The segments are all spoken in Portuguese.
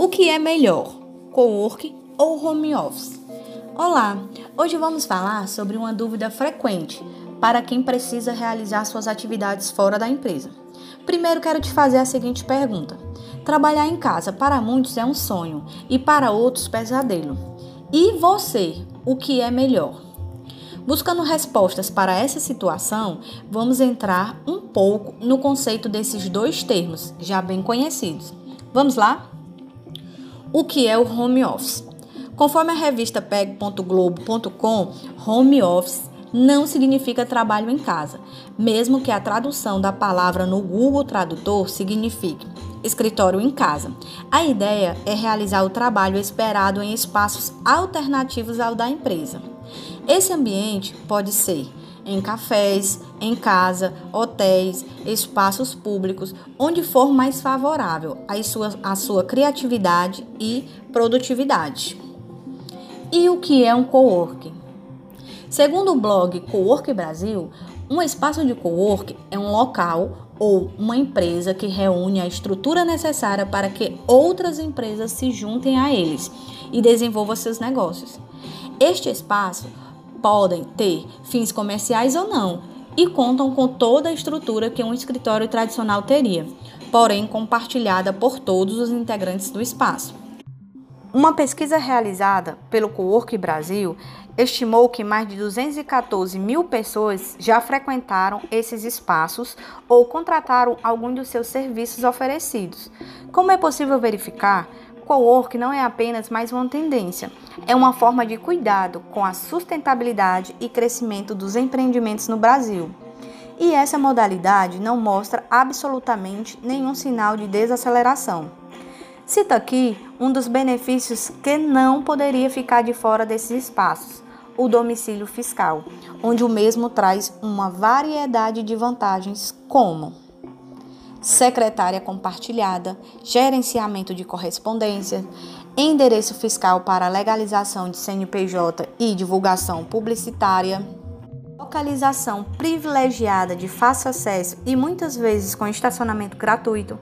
O que é melhor, co-work ou home office? Olá, hoje vamos falar sobre uma dúvida frequente para quem precisa realizar suas atividades fora da empresa. Primeiro quero te fazer a seguinte pergunta: Trabalhar em casa para muitos é um sonho e para outros pesadelo. E você, o que é melhor? Buscando respostas para essa situação, vamos entrar um pouco no conceito desses dois termos, já bem conhecidos. Vamos lá? O que é o home office? Conforme a revista peg.globo.com, home office não significa trabalho em casa, mesmo que a tradução da palavra no Google Tradutor signifique escritório em casa. A ideia é realizar o trabalho esperado em espaços alternativos ao da empresa. Esse ambiente pode ser em cafés, em casa, hotéis, espaços públicos, onde for mais favorável à sua, à sua criatividade e produtividade. E o que é um coworking? Segundo o blog Cowork Brasil, um espaço de cowork é um local ou uma empresa que reúne a estrutura necessária para que outras empresas se juntem a eles e desenvolvam seus negócios. Este espaço podem ter fins comerciais ou não e contam com toda a estrutura que um escritório tradicional teria, porém compartilhada por todos os integrantes do espaço. Uma pesquisa realizada pelo Cowork Brasil estimou que mais de 214 mil pessoas já frequentaram esses espaços ou contrataram algum dos seus serviços oferecidos. Como é possível verificar, co-work não é apenas mais uma tendência, é uma forma de cuidado com a sustentabilidade e crescimento dos empreendimentos no Brasil. E essa modalidade não mostra absolutamente nenhum sinal de desaceleração. Cito aqui um dos benefícios que não poderia ficar de fora desses espaços: o domicílio fiscal, onde o mesmo traz uma variedade de vantagens, como secretária compartilhada, gerenciamento de correspondência, endereço fiscal para legalização de CNPJ e divulgação publicitária, localização privilegiada de fácil acesso e muitas vezes com estacionamento gratuito.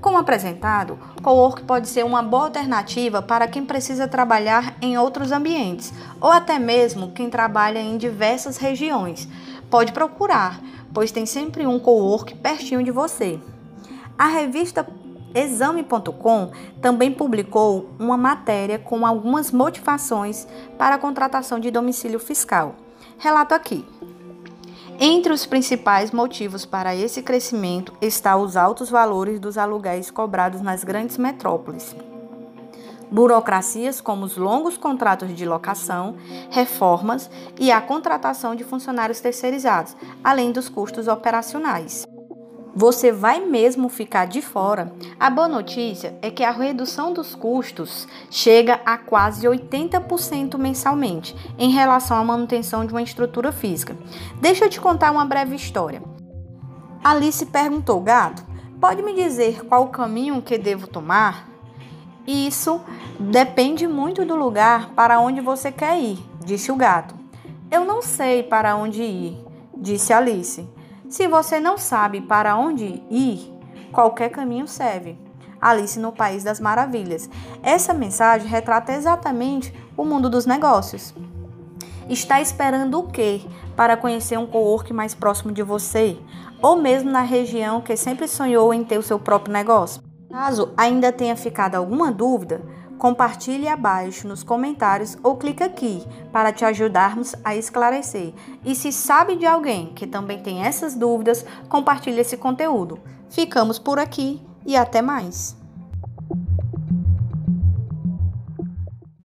Como apresentado, co-work pode ser uma boa alternativa para quem precisa trabalhar em outros ambientes ou até mesmo quem trabalha em diversas regiões. Pode procurar, pois tem sempre um co-work pertinho de você. A revista Exame.com também publicou uma matéria com algumas motivações para a contratação de domicílio fiscal. Relato aqui. Entre os principais motivos para esse crescimento está os altos valores dos aluguéis cobrados nas grandes metrópoles. Burocracias como os longos contratos de locação, reformas e a contratação de funcionários terceirizados, além dos custos operacionais. Você vai mesmo ficar de fora? A boa notícia é que a redução dos custos chega a quase 80% mensalmente em relação à manutenção de uma estrutura física. Deixa eu te contar uma breve história. Alice perguntou: Gato, pode me dizer qual o caminho que devo tomar? Isso depende muito do lugar para onde você quer ir, disse o gato. Eu não sei para onde ir, disse Alice. Se você não sabe para onde ir, qualquer caminho serve. Alice no País das Maravilhas. Essa mensagem retrata exatamente o mundo dos negócios. Está esperando o quê para conhecer um co-work mais próximo de você? Ou mesmo na região que sempre sonhou em ter o seu próprio negócio? Caso ainda tenha ficado alguma dúvida, Compartilhe abaixo nos comentários ou clique aqui para te ajudarmos a esclarecer. E se sabe de alguém que também tem essas dúvidas, compartilhe esse conteúdo. Ficamos por aqui e até mais!